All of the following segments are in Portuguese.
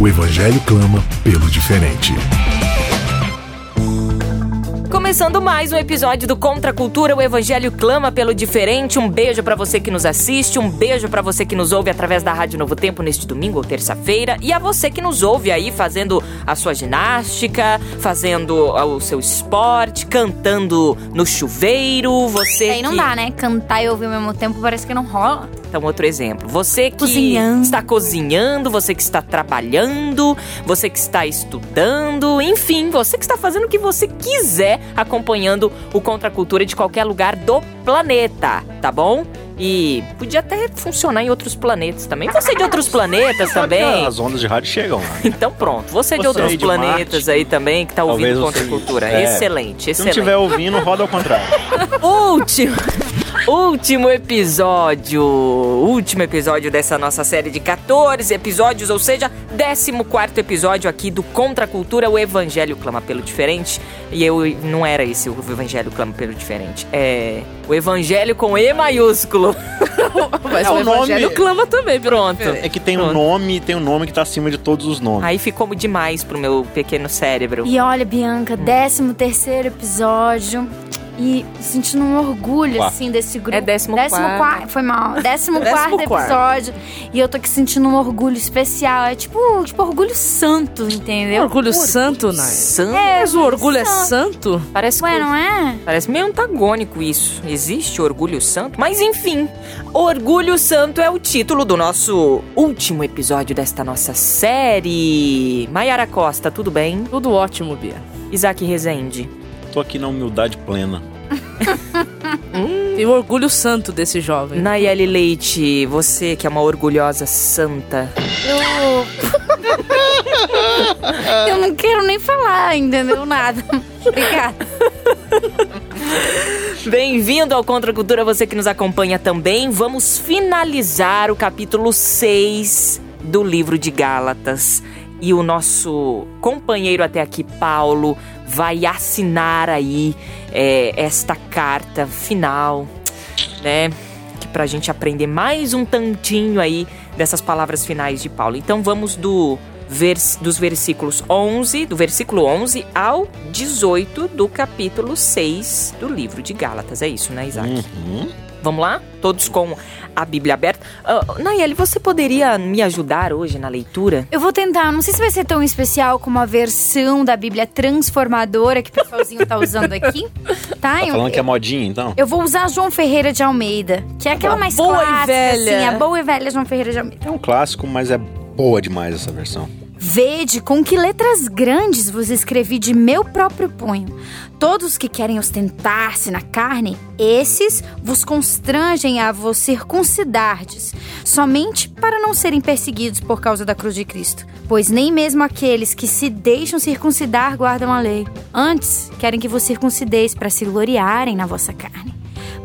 O Evangelho clama pelo diferente. Começando mais um episódio do Contra a Cultura, o Evangelho clama pelo diferente. Um beijo para você que nos assiste, um beijo para você que nos ouve através da Rádio Novo Tempo neste domingo ou terça-feira e a você que nos ouve aí fazendo a sua ginástica, fazendo o seu esporte, cantando no chuveiro, você Aí não que... dá, né? Cantar e ouvir ao mesmo tempo parece que não rola. Então, outro exemplo. Você que Cozinhando. está cozinhando, você que está trabalhando, você que está estudando, enfim, você que está fazendo o que você quiser acompanhando o Contra a Cultura de qualquer lugar do planeta, tá bom? E podia até funcionar em outros planetas também. Você de outros planetas também. As ondas de rádio chegam lá. Então pronto, você de Você outros aí de planetas Marte. aí também que tá ouvindo Talvez Contra Cultura. é. Excelente, Se não excelente. estiver ouvindo, roda ao contrário. Último, último episódio, último episódio dessa nossa série de 14 episódios, ou seja, 14 episódio aqui do Contra a Cultura, o Evangelho Clama pelo Diferente. E eu não era esse o Evangelho Clama pelo Diferente, é o Evangelho com E maiúsculo. Mas É, o o nome- evangelho clama também, Pronto. É que tem um Pronto. nome, tem um nome que tá acima de todos os nomes. Aí ficou demais pro meu pequeno cérebro. E olha, Bianca, Hum. 13 terceiro episódio. E sentindo um orgulho, Quarto. assim, desse grupo. É décimo quarto. quarto. Foi mal. Décimo Décimo quarto quarto. episódio. E eu tô aqui sentindo um orgulho especial. É tipo, tipo orgulho santo, entendeu? Orgulho santo, Nai. Santo. Mas o orgulho é santo. santo? Parece Ué, que não é? Parece meio antagônico isso. Existe orgulho santo? Mas enfim, Orgulho Santo é o título do nosso último episódio desta nossa série. Maiara Costa, tudo bem? Tudo ótimo, Bia. Isaac Rezende. Tô aqui na humildade plena. Tem o orgulho santo desse jovem. Nayeli Leite, você que é uma orgulhosa santa. Eu. eu não quero nem falar, entendeu? Nada. Obrigada. Bem-vindo ao Contra a Cultura, você que nos acompanha também. Vamos finalizar o capítulo 6 do livro de Gálatas. E o nosso companheiro até aqui, Paulo, vai assinar aí é, esta carta final, né? Que pra gente aprender mais um tantinho aí dessas palavras finais de Paulo. Então vamos do vers- dos versículos 11, do versículo 11 ao 18 do capítulo 6 do livro de Gálatas. É isso, né, Isaac? Uhum. Vamos lá? Todos com a Bíblia aberta. Uh, Nayeli, você poderia me ajudar hoje na leitura? Eu vou tentar, não sei se vai ser tão especial como a versão da Bíblia transformadora que o pessoalzinho tá usando aqui. Tá? Tá Eu- falando que é modinha, então? Eu vou usar João Ferreira de Almeida, que é aquela A mais boa e clássica, velha. assim, a boa e velha João Ferreira de Almeida. É um clássico, mas é boa demais essa versão. Vede com que letras grandes vos escrevi de meu próprio punho. Todos que querem ostentar-se na carne, esses vos constrangem a vos circuncidardes, somente para não serem perseguidos por causa da cruz de Cristo. Pois nem mesmo aqueles que se deixam circuncidar guardam a lei. Antes, querem que vos circuncideis para se gloriarem na vossa carne.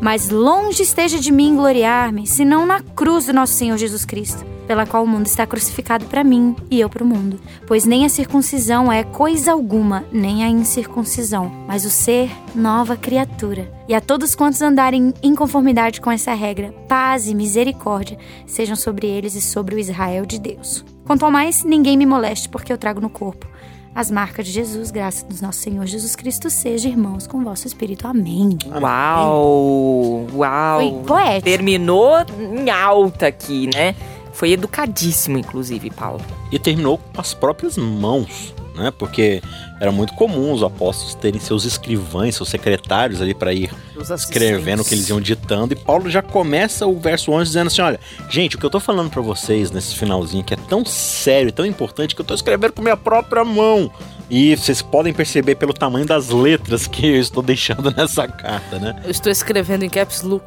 Mas longe esteja de mim gloriar-me, senão na cruz do nosso Senhor Jesus Cristo, pela qual o mundo está crucificado para mim e eu para o mundo. Pois nem a circuncisão é coisa alguma, nem a incircuncisão, mas o ser nova criatura. E a todos quantos andarem em conformidade com essa regra, paz e misericórdia sejam sobre eles e sobre o Israel de Deus. Quanto ao mais, ninguém me moleste, porque eu trago no corpo as marcas de Jesus, graças do nosso Senhor Jesus Cristo, seja irmãos com vosso espírito. Amém. Uau! Uau! Foi poético. Terminou em alta aqui, né? Foi educadíssimo, inclusive, Paulo. E terminou com as próprias mãos, né? Porque era muito comum os apóstolos terem seus escrivães, seus secretários ali para ir escrevendo o que eles iam ditando, e Paulo já começa o verso 11 dizendo assim: olha, gente, o que eu tô falando para vocês nesse finalzinho que é tão sério, tão importante, que eu tô escrevendo com minha própria mão. E vocês podem perceber pelo tamanho das letras que eu estou deixando nessa carta, né? Eu estou escrevendo em caps look.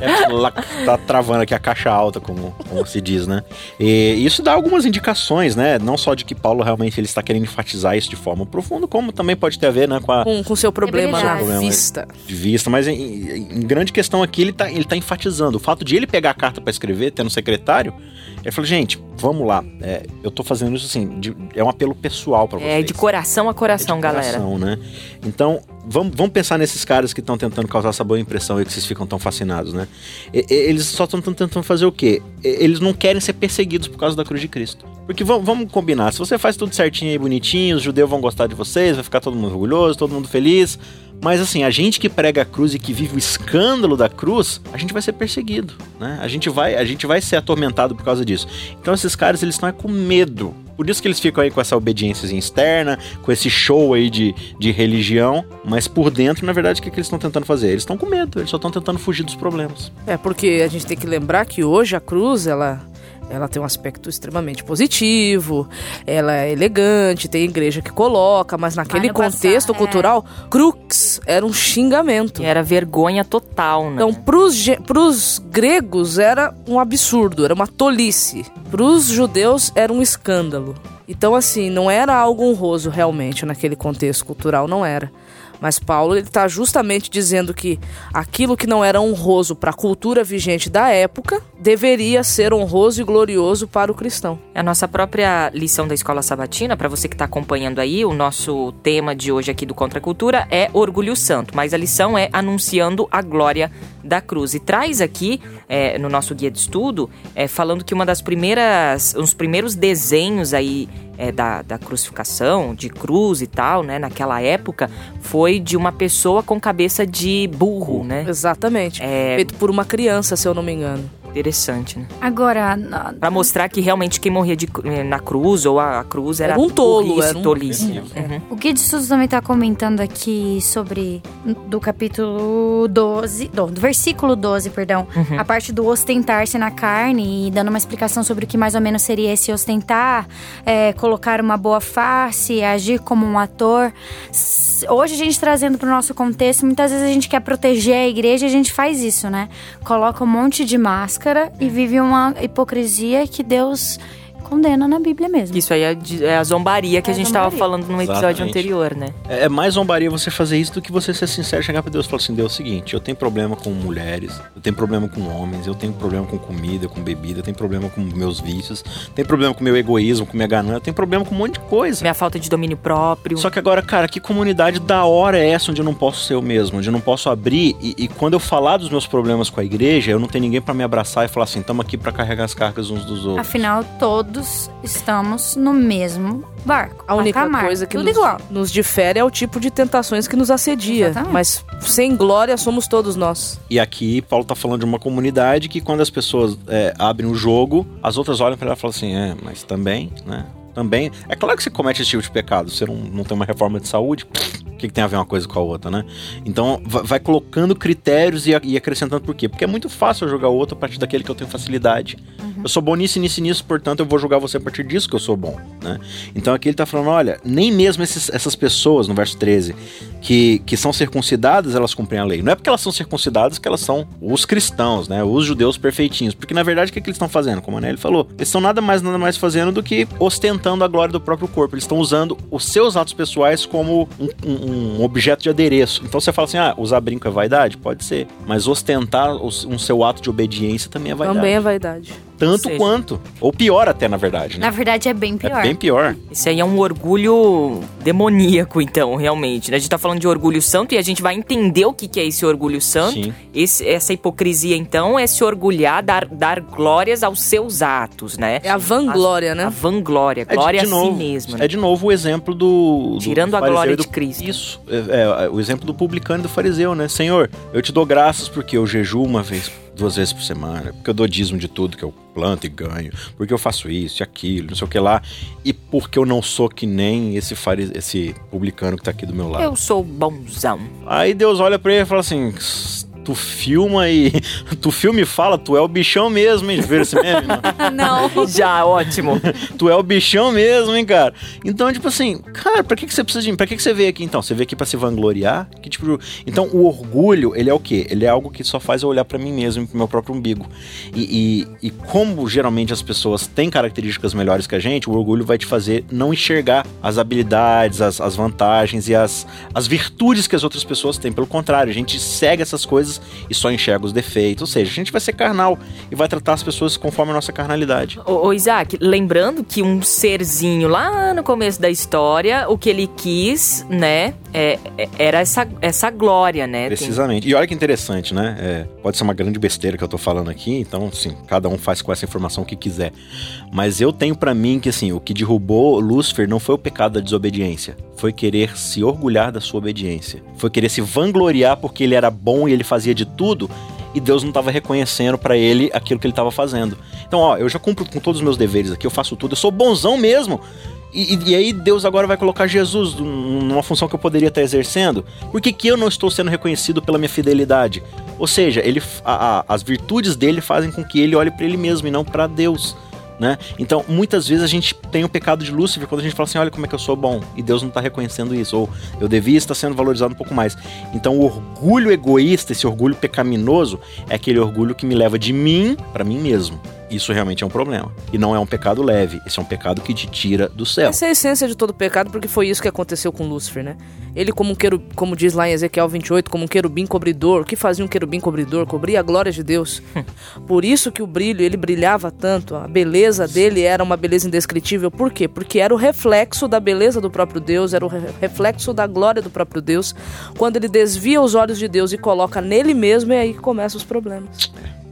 é, tá travando aqui a caixa alta, como, como se diz, né? E isso dá algumas indicações, né? Não só de que Paulo realmente ele está querendo enfatizar isso de forma profunda, como também pode ter a ver, né, com a com, com seu problema É na verdade. vista. de vista, mas em, em- grande questão aqui ele tá, ele tá enfatizando o fato de ele pegar a carta para escrever, tendo secretário. Ele falou, gente, vamos lá. é, eu tô fazendo isso assim, de- é um apelo pessoal para vocês. É de coração a coração, É de galera. coração, né? Então, vamos, vamos pensar nesses caras que estão tentando causar essa boa impressão e que vocês ficam tão fascinados, né? E- eles só estão tentando fazer o quê? Eles não querem ser perseguidos por causa da cruz de Cristo. Porque vamos, vamos combinar, se você faz tudo certinho e bonitinho, os judeus vão gostar de vocês, vai ficar todo mundo orgulhoso, todo mundo feliz. Mas assim, a gente que prega a cruz e que vive o escândalo da cruz, a gente vai ser perseguido, né? A gente vai, a gente vai ser atormentado por causa disso. Então esses caras, eles estão é com medo. Por isso que eles ficam aí com essa obediência externa, com esse show aí de, de religião, mas por dentro, na verdade, o que, que eles estão tentando fazer? Eles estão com medo, eles só estão tentando fugir dos problemas. É porque a gente tem que lembrar que hoje a cruz, ela, ela tem um aspecto extremamente positivo, ela é elegante, tem igreja que coloca, mas naquele contexto é. cultural, crux era um xingamento. E era vergonha total, né? Então, pros, pros gregos era um absurdo, era uma tolice. Pros judeus era um escândalo. Então, assim, não era algo honroso realmente naquele contexto cultural, não era. Mas Paulo está justamente dizendo que aquilo que não era honroso para a cultura vigente da época deveria ser honroso e glorioso para o cristão. A nossa própria lição da Escola Sabatina, para você que está acompanhando aí, o nosso tema de hoje aqui do Contra a Cultura é Orgulho Santo, mas a lição é anunciando a glória da cruz. E traz aqui, é, no nosso guia de estudo, é, falando que uma das primeiras, os primeiros desenhos aí é, da, da crucificação, de cruz e tal, né, naquela época, foi de uma pessoa com cabeça de burro, né? Exatamente. É Feito por uma criança, se eu não me engano. Interessante, né? Agora, na- Pra mostrar que realmente quem morria de eh, na cruz ou a, a cruz era, um tolo, burrice, era um- tolice. Uhum. Uhum. o Guia de Estudos também está comentando aqui sobre do capítulo 12, do, do versículo 12, perdão, Uhum. a parte do ostentar-se na carne e dando uma explicação sobre o que mais ou menos seria esse ostentar, é, colocar uma boa face, agir como um ator. Hoje a gente trazendo para o nosso contexto, muitas vezes a gente quer proteger a igreja, e a gente faz isso, né? Coloca um monte de máscara e vive uma hipocrisia que Deus condena na Bíblia mesmo. Isso aí é, é a zombaria que É a gente zombaria. tava falando no episódio Exatamente. anterior, né? É é mais zombaria você fazer isso do que você ser sincero e chegar pra Deus e falar assim: Deus, é o seguinte, eu tenho problema com mulheres, eu tenho problema com homens, eu tenho problema com comida, com bebida, eu tenho problema com meus vícios, tenho problema com meu egoísmo, com minha ganância, eu tenho problema com um monte de coisa. Minha falta de domínio próprio. Só que agora, cara, que comunidade da hora é essa onde eu não posso ser eu mesmo, onde eu não posso abrir e, e quando eu falar dos meus problemas com a igreja, eu não tenho ninguém pra me abraçar e falar assim, estamos aqui pra carregar as cargas uns dos outros. Afinal, todos estamos no mesmo barco. A única patamar, coisa que nos, nos difere é o tipo de tentações que nos assedia. Exatamente. Mas sem glória somos todos nós. E aqui Paulo tá falando de uma comunidade que quando as pessoas é, abrem o jogo, as outras olham pra ela e falam assim, é, mas também, né? Também. É claro que você comete esse tipo de pecado. Você não, não tem uma reforma de saúde. O que, que tem a ver uma coisa com a outra, né? Então, va- vai colocando critérios e, e acrescentando por quê? Porque é muito fácil eu jogar o outro a partir daquele que eu tenho facilidade. Eu sou bom nisso, nisso e nisso, portanto eu vou julgar você a partir disso que eu sou bom, né? Então aqui ele tá falando, olha, nem mesmo esses- essas pessoas, no verso 13, que, que são circuncidadas, elas cumprem a lei. Não é porque elas são circuncidadas que elas são os cristãos, né? Os judeus perfeitinhos. Porque na verdade o que, que eles estão fazendo? Como a Nelly falou, eles estão nada mais, nada mais fazendo do que ostentando a glória do próprio corpo. Eles estão usando os seus atos pessoais como um, um- um objeto de adereço. Então você fala assim, ah, usar brinco é vaidade? Pode ser. Mas ostentar os- um seu ato de obediência também é vaidade. Também é vaidade. Tanto seja- quanto. Ou pior até, na verdade, né? Na verdade, é bem pior. É bem pior. Esse aí é um orgulho demoníaco, então, realmente. né? A gente tá falando de orgulho santo e a gente vai entender o que, que é esse orgulho santo. Esse- essa hipocrisia, então, é se orgulhar, dar, dar glórias aos seus atos, né? É a vanglória, A né? vanglória, É de- glória de a novo, si mesmo. né? É de novo o exemplo do. do Tirando a fariseu glória do- de Cristo. Isso. É, é, o exemplo do publicano e do fariseu, né? Senhor, eu te dou graças porque eu jejuo uma vez duas vezes por semana, porque eu dou dízimo de tudo que eu planto e ganho, porque eu faço isso e aquilo, não sei o que lá, e porque eu não sou que nem esse, fari esse publicano que tá aqui do meu lado. Eu sou bonzão. Aí Deus olha pra ele e fala assim: tu filma e. Tu filma e fala, tu é o bichão mesmo, hein? Já viram esse meme? Não? Não. Já, ótimo. tu é o bichão mesmo, hein, cara? Então, tipo assim, cara, pra que, que você precisa de. Pra que, que você veio aqui então? Você veio aqui pra se vangloriar? Que tipo. Então, o orgulho, ele é o quê? Ele é algo que só faz eu olhar para mim mesmo, pro meu próprio umbigo. E, e, e como geralmente as pessoas têm características melhores que a gente, o orgulho vai te fazer não enxergar as habilidades, as, as vantagens e as, as virtudes que as outras pessoas têm. Pelo contrário, a gente segue essas coisas coisas e só enxerga os defeitos. Ou seja, a gente vai ser carnal e vai tratar as pessoas conforme a nossa carnalidade. Ô, ô Isaac, lembrando que um serzinho lá no começo da história, o que ele quis, né, é, é, era essa, essa glória, né? Precisamente. Tem... E olha que interessante, né? É, pode ser uma grande besteira que eu tô falando aqui, então, sim, cada um faz com essa informação o que quiser. Mas eu tenho para mim que, assim, o que derrubou Lúcifer não foi o pecado da desobediência, foi querer se orgulhar da sua obediência, foi querer se vangloriar porque ele era bom e ele fazia de tudo e Deus não estava reconhecendo para ele aquilo que ele estava fazendo. Então, ó, eu já cumpro com todos os meus deveres aqui, eu faço tudo, eu sou bonzão mesmo. E, e, aí Deus agora vai colocar Jesus numa função que eu poderia estar exercendo? Por que, que eu não estou sendo reconhecido pela minha fidelidade? Ou seja, ele, a, a, as virtudes dele fazem com que ele olhe para ele mesmo e não para Deus. Né? Então, muitas vezes a gente tem o pecado de Lúcifer quando a gente fala assim: olha como é que eu sou bom, e Deus não está reconhecendo isso, ou eu devia estar sendo valorizado um pouco mais. Então, o orgulho egoísta, esse orgulho pecaminoso, é aquele orgulho que me leva de mim para mim mesmo isso realmente é um problema. E não é um pecado leve, esse é um pecado que te tira do céu. Essa é a essência de todo pecado, porque foi isso que aconteceu com Lúcifer, né? Ele, como um querub, como diz lá em Ezequiel 28, como um querubim cobridor. O que fazia um querubim cobridor? Cobria a glória de Deus. Por isso que o brilho, ele brilhava tanto, a beleza dele era uma beleza indescritível. Por quê? Porque era o reflexo da beleza do próprio Deus, era o reflexo da glória do próprio Deus. Quando ele desvia os olhos de Deus e coloca nele mesmo, é aí que começam os problemas. É.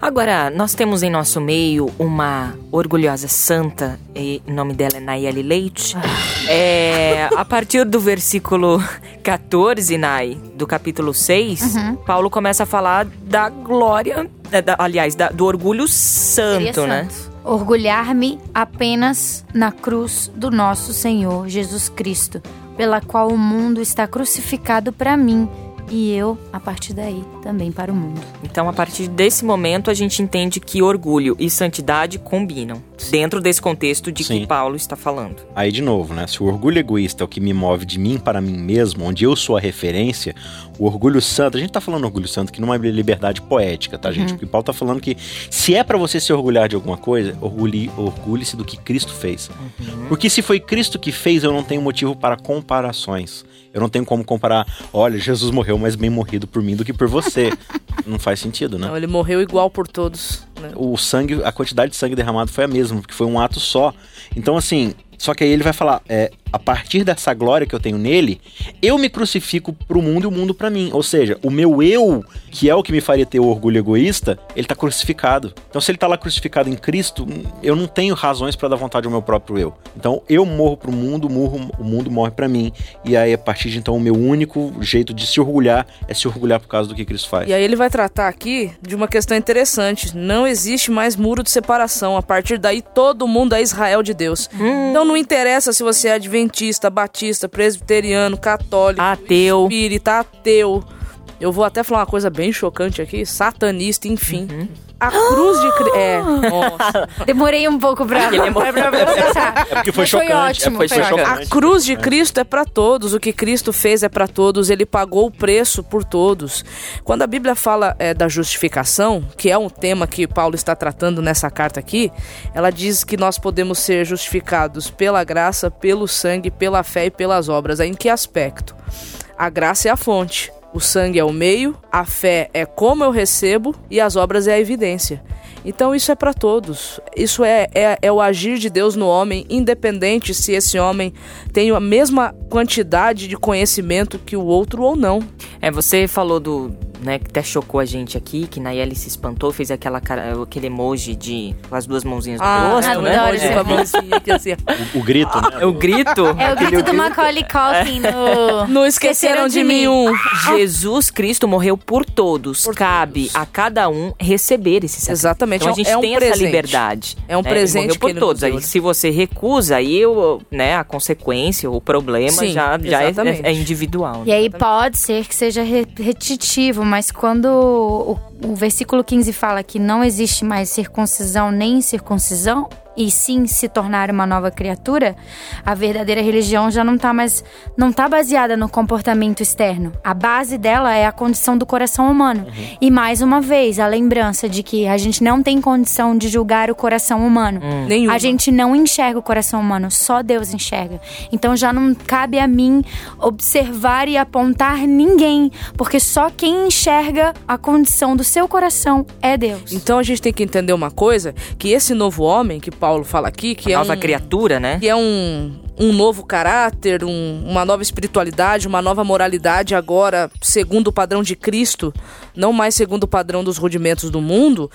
Agora, nós temos em nosso meio uma orgulhosa santa, e o nome dela é Nayeli Leite. Ah. É, a partir do versículo 14, Nay, do capítulo 6, uhum. Paulo começa a falar da glória, é, da, aliás, da, do orgulho santo, né? Orgulhar-me apenas na cruz do nosso Senhor Jesus Cristo, pela qual o mundo está crucificado para mim e eu, a partir daí, também para o mundo. Então, a partir desse momento, a gente entende que orgulho e santidade combinam, dentro desse contexto de Sim. que Paulo está falando. Aí, de novo, né? Se o orgulho egoísta é o que me move de mim para mim mesmo, onde eu sou a referência, o orgulho santo, a gente tá falando orgulho santo que não é liberdade poética, tá, gente? Uhum. Porque Paulo tá falando que se é para você se orgulhar de alguma coisa, orgulhe-se orgulhe do que Cristo fez. Uhum. Porque se foi Cristo que fez, eu não tenho motivo para comparações. Eu não tenho como comparar, olha, Jesus morreu mais bem morrido por mim do que por você. não faz sentido, né? Não, ele morreu igual por todos. Né? O sangue, a quantidade de sangue derramado foi a mesma, porque foi um ato só. Então, assim, só que aí ele vai falar: é, a partir dessa glória que eu tenho nele, eu me crucifico pro mundo e o mundo para mim. Ou seja, o meu eu, que é o que me faria ter o orgulho egoísta, ele tá crucificado. Então, se ele tá lá crucificado em Cristo, eu não tenho razões para dar vontade ao meu próprio eu. Então, eu morro pro mundo, morro, o mundo morre para mim. E aí, a partir de então, o meu único jeito de se orgulhar é se orgulhar por causa do que Cristo faz. E aí, ele vai tratar aqui de uma questão interessante: não existe mais muro de separação. A partir daí, todo mundo é Israel de Deus. Hum. Então, não interessa se você é adventista, batista, presbiteriano, católico, ateu, espírita, ateu. Eu vou até falar uma coisa bem chocante aqui, satanista, enfim. Uhum. A cruz de Cristo. É, nossa. Demorei um pouco pra, pra, pra, pra É porque foi chocante. Foi ótimo. É, foi, foi chocante. A cruz de Cristo é para todos. O que Cristo fez é para todos. Ele pagou o preço por todos. Quando a Bíblia fala é, da justificação, que é um tema que Paulo está tratando nessa carta aqui, ela diz que nós podemos ser justificados pela graça, pelo sangue, pela fé e pelas obras. Em que aspecto? A graça é a fonte. O sangue é o meio, a fé é como eu recebo e as obras é a evidência. Então isso é para todos. Isso é, é, é, o agir de Deus no homem, independente se esse homem tem a mesma quantidade de conhecimento que o outro ou não. É, você falou do, né, que até chocou a gente aqui, que Nayeli se espantou, fez aquela cara, aquele emoji de com as duas mãozinhas no Ah, rosto, adoro né? esse a mãozinha aqui assim. O, o grito, né? É o grito. É o grito do Macaulay Culkin no... Não esqueceram de mim um. Jesus Cristo morreu por todos. Por Cabe todos. a cada um receber esse sacrifício. Exatamente, Então a é gente é um tem presente. essa liberdade. É um né? presente Ele morreu por ele todos. Aí, se você recusa, aí o, né, a consequência, o problema Sim, já, já é, é individual. E aí pode ser que seja repetitivo, mas quando o, o versículo 15 fala que não existe mais circuncisão nem incircuncisão, e sim se tornar uma nova criatura, a verdadeira religião já não está mais não tá baseada no comportamento externo. A base dela é a condição do coração humano. E mais uma vez, a lembrança de que a gente não tem condição de julgar o coração humano. Nenhuma. A gente não enxerga o coração humano, só Deus enxerga. Então já não cabe a mim observar e apontar ninguém, porque só quem enxerga a condição do seu coração é Deus. Então a gente tem que entender uma coisa, que esse novo homem que Paulo fala aqui, que é Nova um, criatura, né? que é um, um novo caráter, um- uma nova espiritualidade, uma nova moralidade agora segundo o padrão de Cristo, não mais segundo o padrão dos rudimentos do mundo.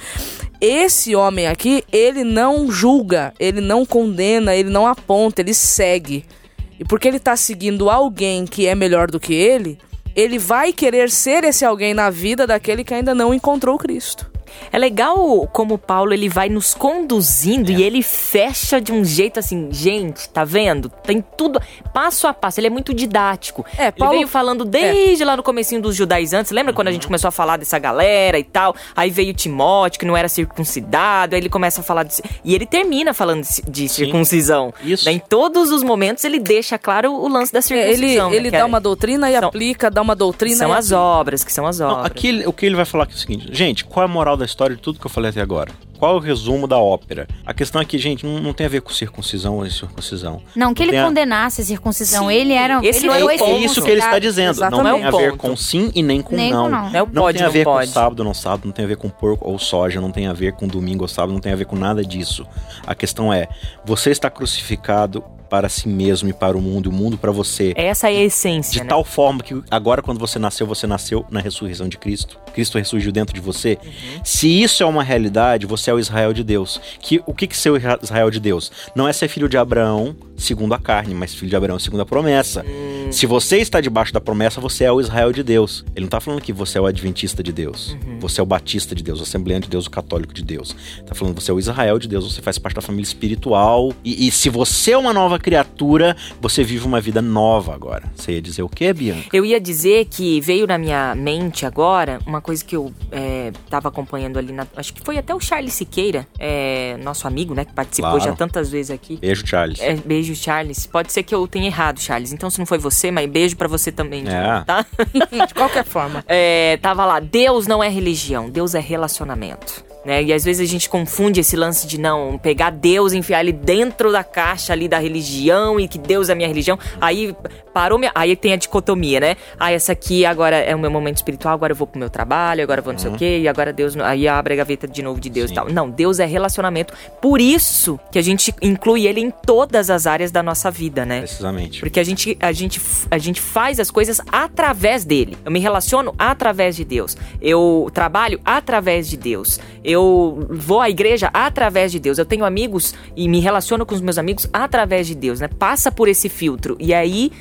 Esse homem aqui, ele não julga, ele não condena, ele não aponta, ele segue. E porque ele tá seguindo alguém que é melhor do que ele, ele vai querer ser esse alguém na vida daquele que ainda não encontrou Cristo. É legal como o Paulo ele vai nos conduzindo É. e ele fecha de um jeito assim, gente, tá vendo? Tem tudo passo a passo, ele é muito didático. É, Paulo- Ele veio falando desde lá no comecinho dos judaizantes, lembra quando a Uhum. gente começou a falar dessa galera e tal? Aí veio Timóteo, que não era circuncidado, aí ele começa a falar de... E ele termina falando de, circuncisão. Isso. Daí, Em todos os momentos ele deixa claro o lance da É, ele circuncisão. né, ele que dá é- uma doutrina e são- aplica, dá uma doutrina São as obras, que são as Não, obras. aqui ele- o que ele vai falar aqui é o seguinte, gente, qual é a moral da história de tudo que eu falei até agora? Qual é o resumo da ópera? A questão é que, gente, não, não tem a ver com circuncisão ou incircuncisão. Não que ele condenasse a circuncisão, Sim, ele era esse ele não é o É isso que ele está dizendo. Não Exatamente. tem a ver Ponto. com sim e nem com Nem com não. não. Não é o Não pode, tem a não ver com sábado ou não sábado, não tem a ver com porco ou soja, não tem a ver com domingo ou sábado, não tem a ver com nada disso. A questão é, você está crucificado para si mesmo e para o mundo, e o mundo para você. Essa é a essência, De né? tal forma que agora, quando você nasceu, você nasceu na ressurreição de Cristo. Cristo ressurgiu dentro de você. Uhum. Se isso é uma realidade, você é o Israel de Deus. Que, o que, que ser o Israel de Deus? Não é ser filho de Abraão segundo a carne, mas filho de Abraão segundo a promessa. Hum. Se você está debaixo da promessa, você é o Israel de Deus. Ele não está falando que você é o adventista de Deus. Uhum. Você é o batista de Deus, o assembleano de Deus, o católico de Deus. Está falando que você é o Israel de Deus, você faz parte da família espiritual. E, e se você é uma nova criatura, você vive uma vida nova agora. Você ia dizer o quê, Bianca? Eu ia dizer que veio na minha mente agora uma coisa que eu é, tava acompanhando ali, na, acho que foi até o Charles Siqueira, é, nosso amigo, né, que participou Claro. já tantas vezes aqui. Beijo, Charles. É, beijo, Charles. Pode ser que eu tenha errado, Charles. Então, se não foi você, mas beijo pra você também, É. tá? De qualquer forma. É, tava lá, Deus não é religião, Deus é relacionamento. Né? E às vezes a gente confunde esse lance de não pegar Deus e enfiar ele dentro da caixa ali da religião e que Deus é a minha religião. Aí parou minha. Aí tem a dicotomia, né? Ah, essa aqui agora é o meu momento espiritual, agora eu vou pro meu trabalho, agora eu vou não sei o quê, e agora Deus. Aí abre a gaveta de novo de Deus Sim. e tal. Não, Deus é relacionamento. Por isso que a gente inclui ele em todas as áreas da nossa vida, né? Precisamente. Porque a gente, a, gente, a gente faz as coisas através dele. Eu me relaciono através de Deus. Eu trabalho através de Deus. Eu vou à igreja através de Deus. Eu tenho amigos e me relaciono com os meus amigos através de Deus, né? Passa por esse filtro. E aí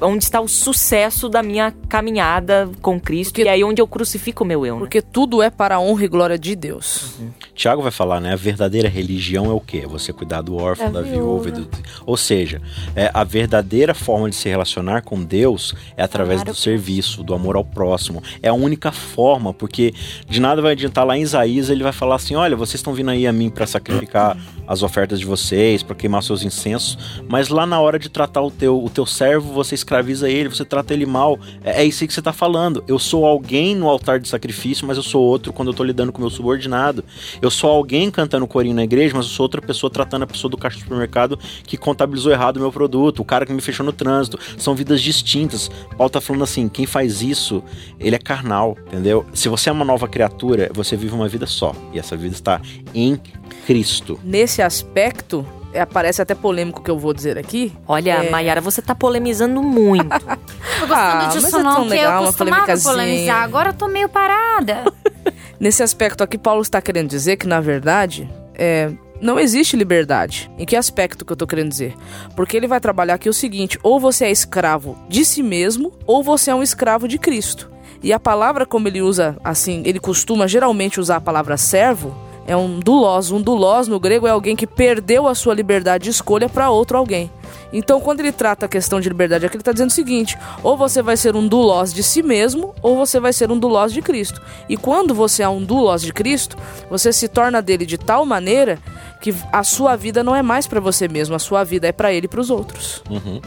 onde está o sucesso da minha caminhada com Cristo Porque- e aí onde eu crucifico o meu eu, né? Porque tudo é para a honra e glória de Deus. Tiago vai falar, né? A verdadeira religião é o quê? É Você cuidar do órfão, Da da viúva. Do... Ou seja, é, a verdadeira forma de se relacionar com Deus é através Amar do serviço, do amor ao próximo. É a única forma, porque de nada vai adiantar lá em Isaías, ele vai falar assim: olha, vocês estão vindo aí a mim para sacrificar as ofertas de vocês, para queimar seus incensos, mas lá na hora de tratar o teu, o teu servo, você escraviza ele, você trata ele mal. É, é isso que você tá falando. Eu sou alguém no altar de sacrifício, mas eu sou outro quando eu tô lidando com meu subordinado. Eu sou alguém cantando corinho na igreja, mas eu sou outra pessoa tratando a pessoa do caixa do supermercado que contabilizou errado o meu produto, o cara que me fechou no trânsito. São vidas distintas. Paulo tá falando assim: quem faz isso, ele é carnal, entendeu? Se você é uma nova criatura, você vive uma vida só. E essa vida está em Cristo. Nesse aspecto, é, parece até polêmico o que eu vou dizer aqui. Olha, É. Mayara, você tá polemizando muito. Porque gostando Ah, disso é não, tão que legal, eu uma costumava polemicazinha. polemizar. Agora eu tô meio parada. Nesse aspecto aqui, Paulo está querendo dizer que, na verdade, é, não existe liberdade. Em que aspecto que eu tô querendo dizer? Porque ele vai trabalhar aqui o seguinte: ou você é escravo de si mesmo, ou você é um escravo de Cristo. E a palavra, como ele usa, assim, ele costuma geralmente usar a palavra servo, é um doulos. Um doulos no grego é alguém que perdeu a sua liberdade de escolha para outro alguém. Então, quando ele trata a questão de liberdade aqui, ele está dizendo o seguinte: ou você vai ser um doulos de si mesmo, ou você vai ser um doulos de Cristo. E quando você é um doulos de Cristo, você se torna dele de tal maneira que a sua vida não é mais para você mesmo, a sua vida é para ele e para os outros. Uhum.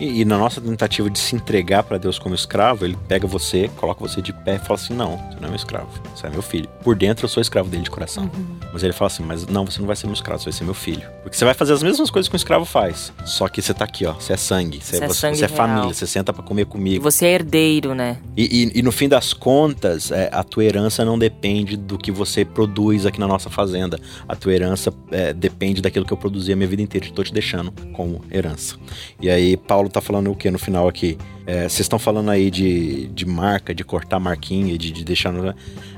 E, e na nossa tentativa de se entregar para Deus como escravo, ele pega você, coloca você de pé e fala assim: Não, você não é meu escravo, você é meu filho. Por dentro eu sou escravo dele de coração. Mas ele fala assim: Mas não, você não vai ser meu escravo, você vai ser meu filho. Porque você vai fazer as mesmas coisas que um escravo faz. Só que você tá aqui, ó. Você é sangue, você, Você é você, sangue você é família, você senta para comer comigo. você é herdeiro, né? E, e- e no fim das contas, é, a tua herança não depende do que você produz aqui na nossa fazenda. A tua herança é, depende daquilo que eu produzi a minha vida inteira. Estou te deixando como herança. E aí, Paulo tá falando o que no final aqui? É, Vocês estão falando aí de, de marca, de cortar marquinha, de, de deixar. no-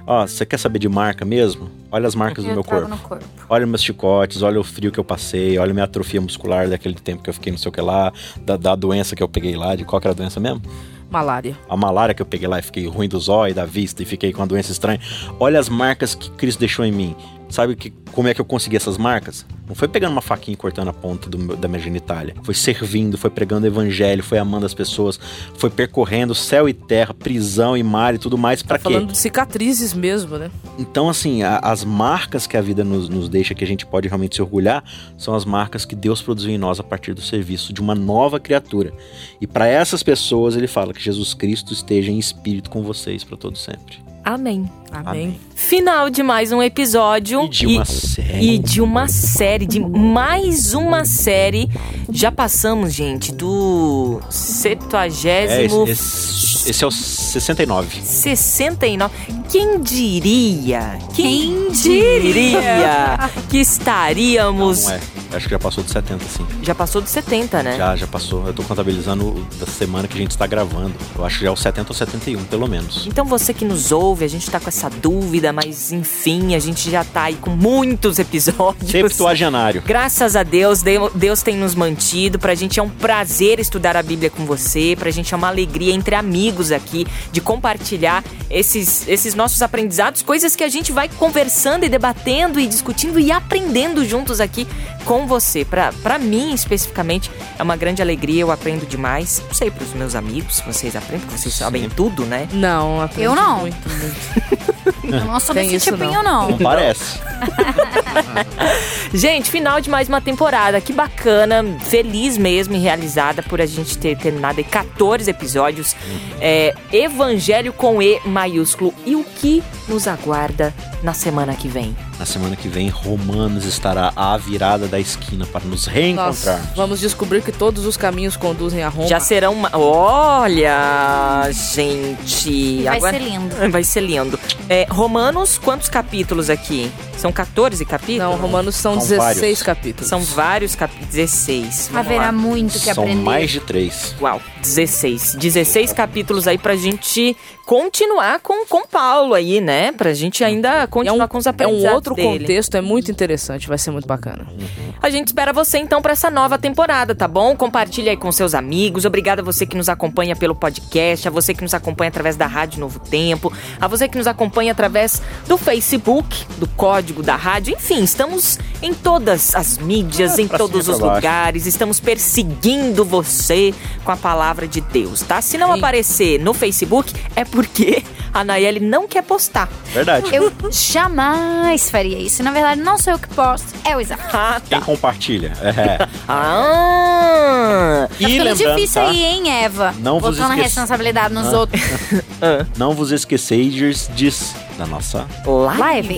Ó, você quer saber de marca mesmo? Olha as marcas do eu meu corpo. corpo. Olha meus chicotes, olha o frio que eu passei, olha minha atrofia muscular daquele tempo que eu fiquei não sei o que lá, da, da doença que eu peguei lá, de qual que era a doença mesmo? Malária. a malária que eu peguei lá e fiquei ruim dos olhos, da vista e fiquei com uma doença estranha. Olha as marcas que Cristo deixou em mim. Sabe que, como é que eu consegui essas marcas? Não foi pegando uma faquinha e cortando a ponta do meu- da minha genitália. Foi servindo, foi pregando o evangelho, foi amando as pessoas, foi percorrendo céu e terra, prisão e mar e tudo mais. Pra Tá quê? falando de cicatrizes mesmo, né? Então, assim, a- as marcas que a vida nos, nos deixa, que a gente pode realmente se orgulhar, são as marcas que Deus produziu em nós a partir do serviço de uma nova criatura. E para essas pessoas, ele fala que Jesus Cristo esteja em espírito com vocês para todo sempre. Amém. Amém. Final de mais um episódio. E de uma série. E de uma série, de mais uma série. Já passamos, gente, do É, septuagésimo esse, esse- esse é o 69. 69. Quem diria? Quem Quem diria que estaríamos. Não é. Acho que já passou de 70, sim. Já passou de 70, né? Já, já passou. Eu tô contabilizando da semana que a gente está gravando. Eu acho que já é o 70 ou 71, pelo menos. Então você que nos ouve, a gente tá com essa dúvida, mas enfim, a gente já tá aí com muitos episódios. Septuagenário. Graças a Deus, Deu- Deus tem nos mantido. Pra gente é um prazer estudar a Bíblia com você. Pra gente é uma alegria entre amigos aqui de compartilhar esses, esses nossos aprendizados, coisas que a gente vai conversando e debatendo e discutindo e aprendendo juntos aqui com você. Pra, pra mim, especificamente, é uma grande alegria. Eu aprendo demais. Não sei pros meus amigos, vocês aprendem, porque vocês sabem tudo, né? Não, Eu não. Muito, muito. Eu não sou Tem desse isso, tipinho, não. não. Parece. Gente, final de mais uma temporada. Que bacana, feliz mesmo e realizada por a gente ter terminado aí 14 episódios. É, Evangelho com E maiúsculo. E o que nos aguarda na semana que vem? Na semana que vem, Romanos estará à virada da esquina para nos reencontrar. Vamos descobrir que todos os caminhos conduzem a Roma. Já serão. uma- Olha, gente. Vai agora- ser lindo. Vai ser lindo. É, Romanos, quantos capítulos aqui? São 14 capítulos? Não, Romanos são, São 16 vários. capítulos. São vários capítulos. 16. Vamos Haverá lá. muito que São aprender. mais de três. Uau, 16. 16 capítulos aí pra gente continuar com, com Paulo aí, né? Pra gente ainda É continuar um, com os é aprendizados um outro dele. contexto, é muito interessante, vai ser muito bacana. A gente espera você então pra essa nova temporada, tá bom? Compartilha aí com seus amigos. Obrigada a você que nos acompanha pelo podcast, a você que nos acompanha através da Rádio Novo Tempo, a você que nos acompanha através do Facebook, do código da rádio. Enfim, estamos em todas as mídias, Ah, em todos os lugares. Estamos perseguindo você com a palavra de Deus, tá? Se não Sim. aparecer no Facebook, é porque a Nayeli não quer postar. Verdade. Eu jamais faria isso. Na verdade, não sou eu que posto, é o Isaac. Ah, Quem compartilha? É. Ah! Tá E ficando lembrando, difícil tá? aí, hein, Eva? Não vos Botando a responsabilidade nos Ah. outros. Não vos esqueceis diz da nossa Live. Live.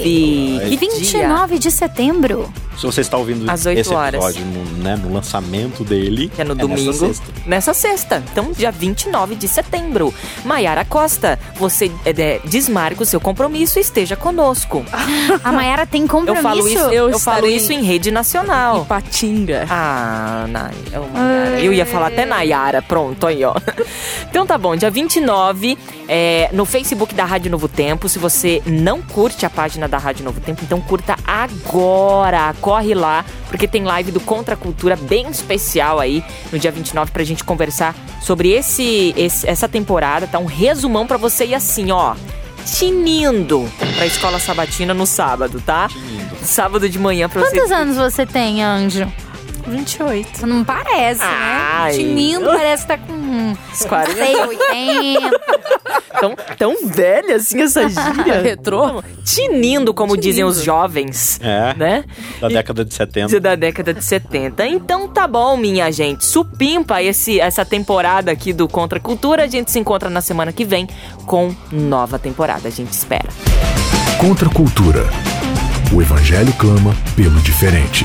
Que dia? 29 de setembro. Se você está ouvindo Às oito esse horas. episódio no, né, no lançamento dele, Que é no nessa domingo. sexta. Nessa sexta. Então, dia 29 de setembro. Maiara Costa, você é, é, desmarca o seu compromisso e esteja conosco. A Mayara tem Eu compromisso? falo isso, eu, Eu falo isso em rede nacional. Patinga. Ah, Nay, oh, eu ia falar até Nayara, pronto, aí ó. Então tá bom, dia 29, é, no Facebook da Rádio Novo Tempo. Se você não curte a página da Rádio Novo Tempo, então curta agora. Corre lá, porque tem live do Contra a Cultura bem especial aí no dia 29 pra gente conversar sobre esse, esse- essa temporada, tá? Um resumão pra você ir assim, ó. Tinindo pra escola sabatina no sábado, tá? Sábado de manhã pra você. Quantos anos você tem, Anjo? 28. Não parece, Ai. né? Tinindo parece que tá com Uns 40. sei, 80. Tão, tão velha assim essa gíria. Retrô? Tinindo, como Tinindo. dizem os jovens, É, né? da década de 70. Da década de 70. Então tá bom, minha gente. Supimpa esse, essa temporada aqui do Contra a Cultura. A gente se encontra na semana que vem com nova temporada. A gente espera. Contra a cultura. O evangelho clama pelo diferente.